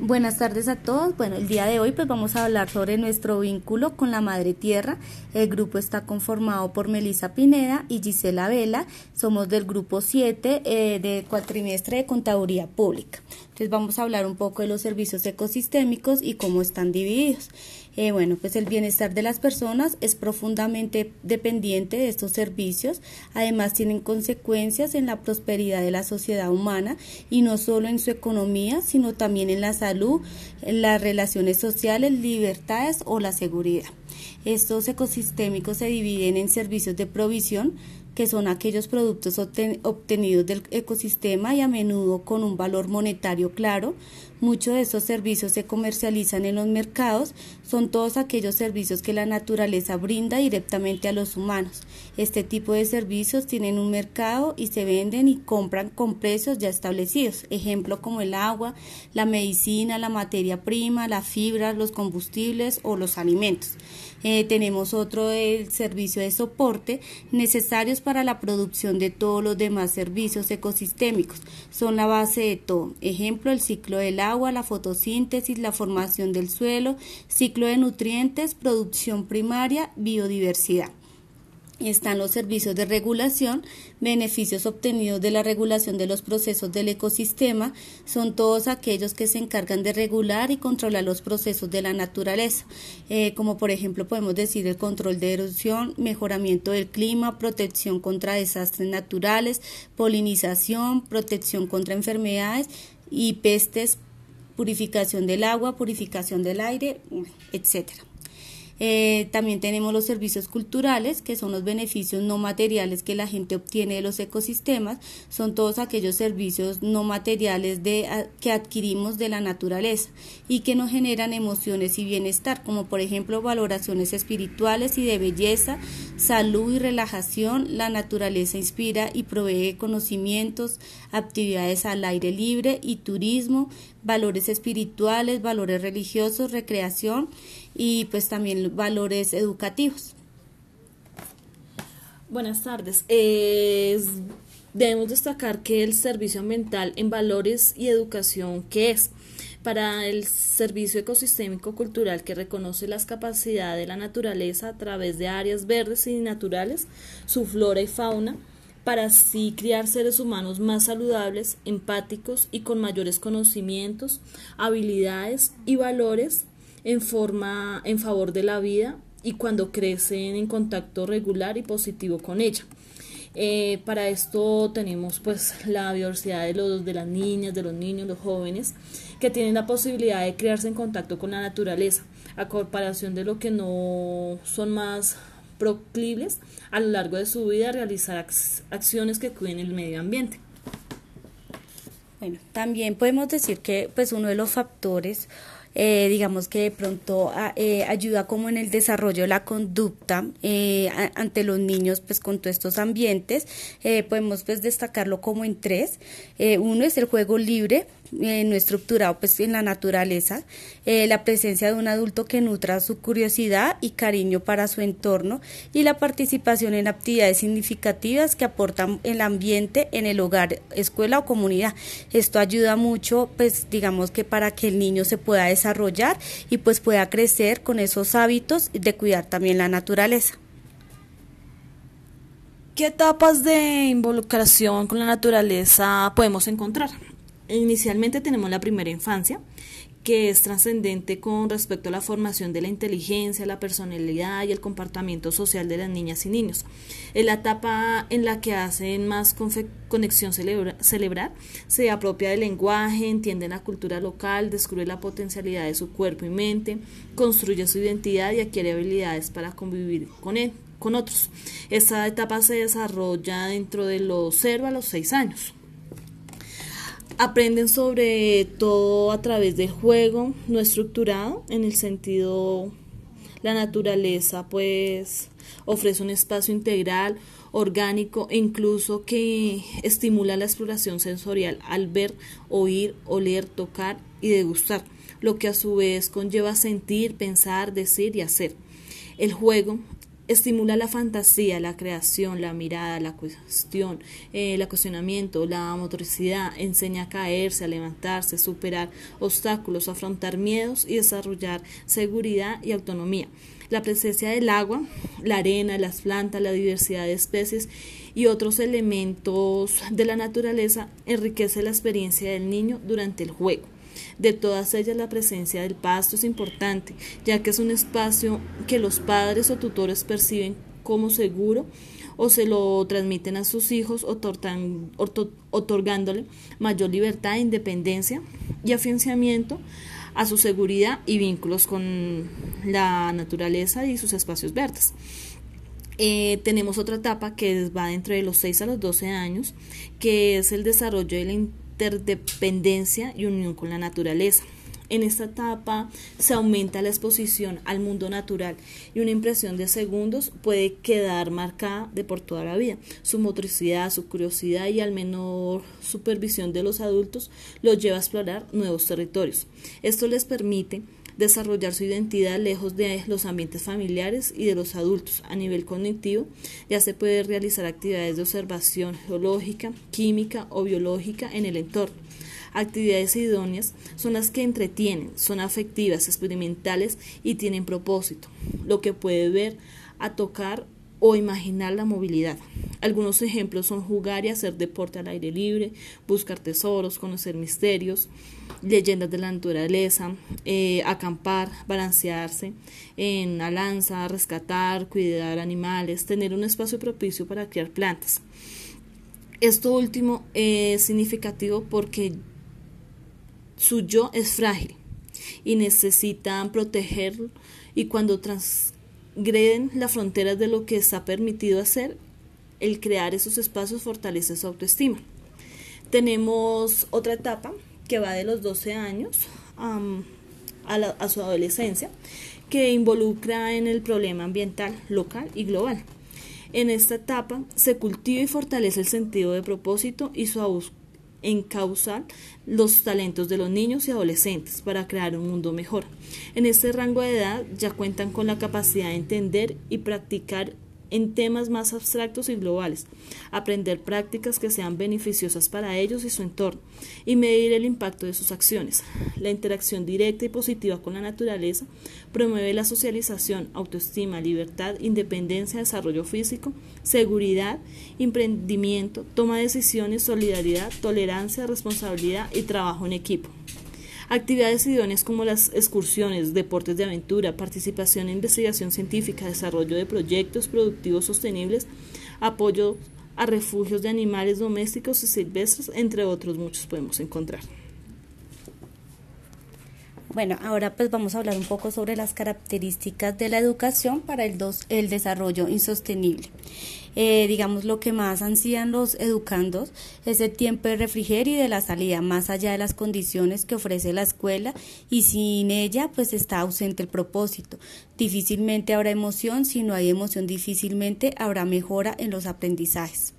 Buenas tardes a todos. Bueno, el día de hoy pues vamos a hablar sobre nuestro vínculo con la Madre Tierra. El grupo está conformado por Melisa Pineda y Gisela Vela. Somos del grupo 7 eh, de cuatrimestre de Contaduría Pública. Entonces vamos a hablar un poco de los servicios ecosistémicos y cómo están divididos. Eh, bueno, pues el bienestar de las personas es profundamente dependiente de estos servicios. Además, tienen consecuencias en la prosperidad de la sociedad humana y no solo en su economía, sino también en la salud, en las relaciones sociales, libertades o la seguridad. Estos ecosistémicos se dividen en servicios de provisión, que son aquellos productos obtenidos del ecosistema y a menudo con un valor monetario claro. Muchos de estos servicios se comercializan en los mercados, son todos aquellos servicios que la naturaleza brinda directamente a los humanos. Este tipo de servicios tienen un mercado y se venden y compran con precios ya establecidos, ejemplo como el agua, la medicina, la materia prima, la fibra, los combustibles o los alimentos. Eh, tenemos otro el servicio de soporte necesarios para la producción de todos los demás servicios ecosistémicos. Son la base de todo. Ejemplo, el ciclo del agua, la fotosíntesis, la formación del suelo, ciclo de nutrientes, producción primaria, biodiversidad. Están los servicios de regulación, beneficios obtenidos de la regulación de los procesos del ecosistema, son todos aquellos que se encargan de regular y controlar los procesos de la naturaleza, eh, como por ejemplo podemos decir el control de erosión, mejoramiento del clima, protección contra desastres naturales, polinización, protección contra enfermedades y pestes, purificación del agua, purificación del aire, etcétera. Eh, también tenemos los servicios culturales, que son los beneficios no materiales que la gente obtiene de los ecosistemas. Son todos aquellos servicios no materiales de, que adquirimos de la naturaleza y que nos generan emociones y bienestar, como por ejemplo valoraciones espirituales y de belleza, salud y relajación. La naturaleza inspira y provee conocimientos, actividades al aire libre y turismo, valores espirituales, valores religiosos, recreación y pues también valores educativos. Buenas tardes. debemos destacar que el servicio ambiental en valores y educación, ¿qué es? Para el servicio ecosistémico cultural que reconoce las capacidades de la naturaleza a través de áreas verdes y naturales, su flora y fauna, para así criar seres humanos más saludables, empáticos y con mayores conocimientos, habilidades y valores en forma en favor de la vida y cuando crecen en contacto regular y positivo con ella. Eh, para esto tenemos pues la diversidad de los de las niñas, de los niños, los jóvenes que tienen la posibilidad de crearse en contacto con la naturaleza, a comparación de lo que no son más proclives a lo largo de su vida a realizar acciones que cuiden el medio ambiente. Bueno, también podemos decir que pues uno de los factores eh, digamos que de pronto ah, eh, ayuda como en el desarrollo de la conducta eh, ante los niños pues con todos estos ambientes. Podemos pues destacarlo como en tres. Uno es el juego libre eh, no estructurado pues en la naturaleza, eh, la presencia de un adulto que nutra su curiosidad y cariño para su entorno y la participación en actividades significativas que aportan el ambiente en el hogar, escuela o comunidad. Esto ayuda mucho pues digamos que para que el niño se pueda desarrollar y pues pueda crecer con esos hábitos de cuidar también la naturaleza. ¿Qué etapas de involucración con la naturaleza podemos encontrar? Inicialmente tenemos la primera infancia, que es trascendente con respecto a la formación de la inteligencia, la personalidad y el comportamiento social de las niñas y niños. Es la etapa en la que hacen más conexión celebrar, se apropia del lenguaje, entiende la cultura local, descubre la potencialidad de su cuerpo y mente, construye su identidad y adquiere habilidades para convivir con con otros. Esta etapa se desarrolla dentro de los 0 a los 6 años. Aprenden sobre todo a través del juego no estructurado, en el sentido la naturaleza pues ofrece un espacio integral, orgánico e incluso que estimula la exploración sensorial al ver, oír, oler, tocar y degustar, lo que a su vez conlleva sentir, pensar, decir y hacer. El juego estimula la fantasía, la creación, la mirada, la cuestión, eh, el cuestionamiento, la motoricidad, enseña a caerse, a levantarse, superar obstáculos, afrontar miedos y desarrollar seguridad y autonomía. La presencia del agua, la arena, las plantas, la diversidad de especies y otros elementos de la naturaleza enriquece la experiencia del niño durante el juego. De todas ellas la presencia del pasto es importante, ya que es un espacio que los padres o tutores perciben como seguro o se lo transmiten a sus hijos otorgándole mayor libertad, independencia y afianzamiento a su seguridad y vínculos con la naturaleza y sus espacios verdes. Eh, tenemos otra etapa que va dentro de los 6 a los 12 años, que es el desarrollo de la interdependencia y unión con la naturaleza. En esta etapa se aumenta la exposición al mundo natural y una impresión de segundos puede quedar marcada de por toda la vida. Su motricidad, su curiosidad y al menor supervisión de los adultos los lleva a explorar nuevos territorios. Esto les permite desarrollar su identidad lejos de los ambientes familiares y de los adultos. A nivel cognitivo, ya se puede realizar actividades de observación geológica, química o biológica en el entorno. Actividades idóneas son las que entretienen, son afectivas, experimentales y tienen propósito, lo que puede ver, a tocar o imaginar la movilidad. Algunos ejemplos son jugar y hacer deporte al aire libre, buscar tesoros, conocer misterios, leyendas de la naturaleza, eh, acampar, balancearse en una lanza, rescatar, cuidar animales, tener un espacio propicio para criar plantas. Esto último es significativo porque su yo es frágil y necesitan protegerlo y cuando transgreden las fronteras de lo que está permitido hacer, el crear esos espacios fortalece su autoestima. Tenemos otra etapa que va de los 12 años a, su adolescencia, que involucra en el problema ambiental local y global. En esta etapa se cultiva y fortalece el sentido de propósito y su encauzar los talentos de los niños y adolescentes para crear un mundo mejor. En este rango de edad ya cuentan con la capacidad de entender y practicar en temas más abstractos y globales, aprender prácticas que sean beneficiosas para ellos y su entorno, y medir el impacto de sus acciones. La interacción directa y positiva con la naturaleza promueve la socialización, autoestima, libertad, independencia, desarrollo físico, seguridad, emprendimiento, toma de decisiones, solidaridad, tolerancia, responsabilidad y trabajo en equipo. Actividades idóneas como las excursiones, deportes de aventura, participación en investigación científica, desarrollo de proyectos productivos sostenibles, apoyo a refugios de animales domésticos y silvestres, entre otros muchos podemos encontrar. Bueno, ahora pues vamos a hablar un poco sobre las características de la educación para el, el desarrollo insostenible. Eh, digamos, lo que más ansían los educandos es el tiempo de refrigerio y de la salida, más allá de las condiciones que ofrece la escuela y sin ella, pues está ausente el propósito. Difícilmente habrá emoción, si no hay emoción, difícilmente habrá mejora en los aprendizajes.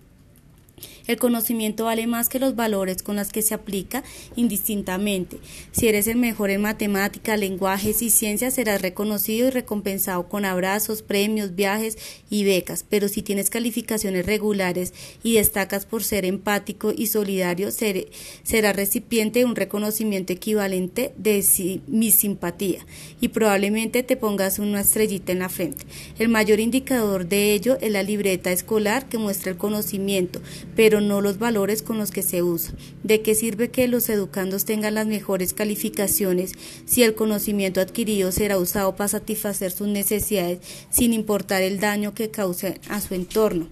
El conocimiento vale más que los valores con los que se aplica indistintamente. Si eres el mejor en matemáticas, lenguajes y ciencias, serás reconocido y recompensado con abrazos, premios, viajes y becas. Pero si tienes calificaciones regulares y destacas por ser empático y solidario, serás recipiente de un reconocimiento equivalente de mi simpatía y probablemente te pongas una estrellita en la frente. El mayor indicador de ello es la libreta escolar que muestra el conocimiento, pero no los valores con los que se usa. ¿De qué sirve que los educandos tengan las mejores calificaciones si el conocimiento adquirido será usado para satisfacer sus necesidades sin importar el daño que cause a su entorno?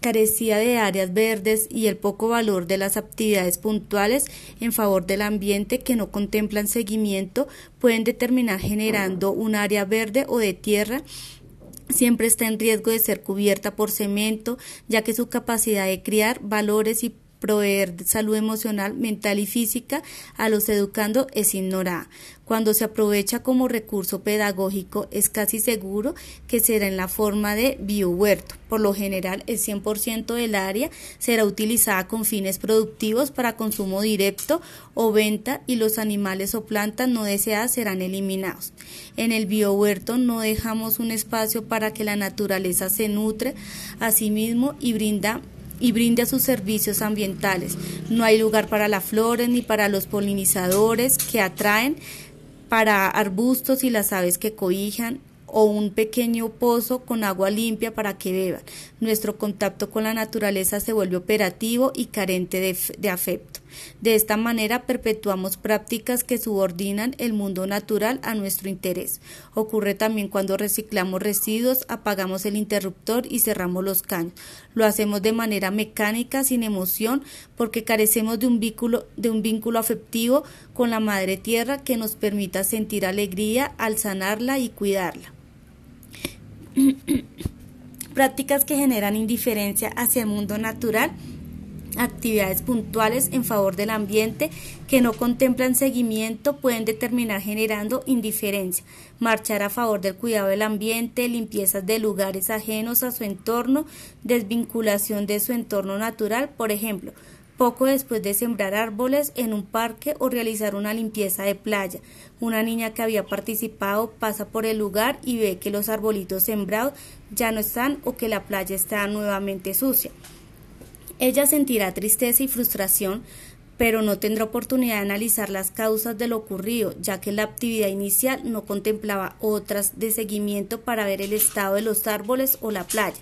carecía de áreas verdes y el poco valor de las actividades puntuales en favor del ambiente que no contemplan seguimiento pueden determinar generando un área verde o de tierra siempre está en riesgo de ser cubierta por cemento, ya que su capacidad de criar valores y proveer salud emocional, mental y física a los educando es ignorada. Cuando se aprovecha como recurso pedagógico es casi seguro que será en la forma de biohuerto. Por lo general, el 100% del área será utilizada con fines productivos para consumo directo o venta y los animales o plantas no deseadas serán eliminados. En el biohuerto no dejamos un espacio para que la naturaleza se nutre a sí mismo y brinda y brinde sus servicios ambientales. No hay lugar para las flores ni para los polinizadores que atraen para arbustos y las aves que cobijan o un pequeño pozo con agua limpia para que beban. Nuestro contacto con la naturaleza se vuelve operativo y carente de, de, afecto. De esta manera perpetuamos prácticas que subordinan el mundo natural a nuestro interés. Ocurre también cuando reciclamos residuos, apagamos el interruptor y cerramos los caños. Lo hacemos de manera mecánica, sin emoción, porque carecemos de un vínculo, de un vínculo afectivo con la madre tierra que nos permita sentir alegría al sanarla y cuidarla. Prácticas que generan indiferencia hacia el mundo natural actividades puntuales en favor del ambiente que no contemplan seguimiento pueden determinar generando indiferencia, marchar a favor del cuidado del ambiente, limpiezas de lugares ajenos a su entorno, desvinculación de su entorno natural, por ejemplo, poco después de sembrar árboles en un parque o realizar una limpieza de playa. Una niña que había participado pasa por el lugar y ve que los arbolitos sembrados ya no están o que la playa está nuevamente sucia. Ella sentirá tristeza y frustración, pero no tendrá oportunidad de analizar las causas de lo ocurrido, ya que la actividad inicial no contemplaba otras de seguimiento para ver el estado de los árboles o la playa.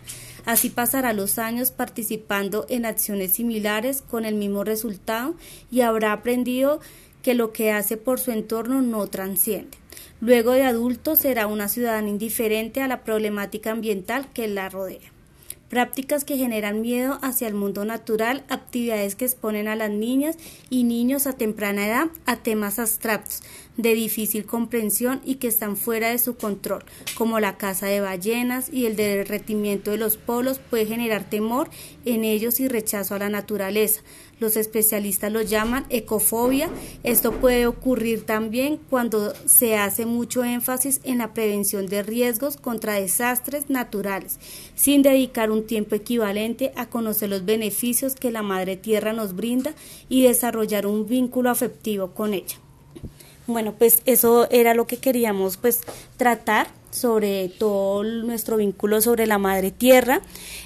Así pasará los años participando en acciones similares con el mismo resultado y habrá aprendido que lo que hace por su entorno no transciende. Luego de adulto será una ciudadana indiferente a la problemática ambiental que la rodea prácticas que generan miedo hacia el mundo natural, actividades que exponen a las niñas y niños a temprana edad a temas abstractos de difícil comprensión y que están fuera de su control, como la caza de ballenas y el derretimiento de los polos puede generar temor en ellos y rechazo a la naturaleza. Los especialistas lo llaman ecofobia. Esto puede ocurrir también cuando se hace mucho énfasis en la prevención de riesgos contra desastres naturales, sin dedicar un tiempo equivalente a conocer los beneficios que la madre tierra nos brinda y desarrollar un vínculo afectivo con ella. Bueno, pues eso era lo que queríamos pues tratar sobre todo nuestro vínculo sobre la madre tierra.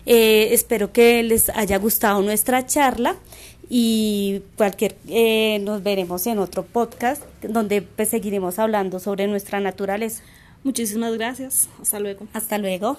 Eh, espero que les haya gustado nuestra charla y cualquier eh, nos veremos en otro podcast donde pues, seguiremos hablando sobre nuestra naturaleza. Muchísimas gracias. Hasta luego. Hasta luego.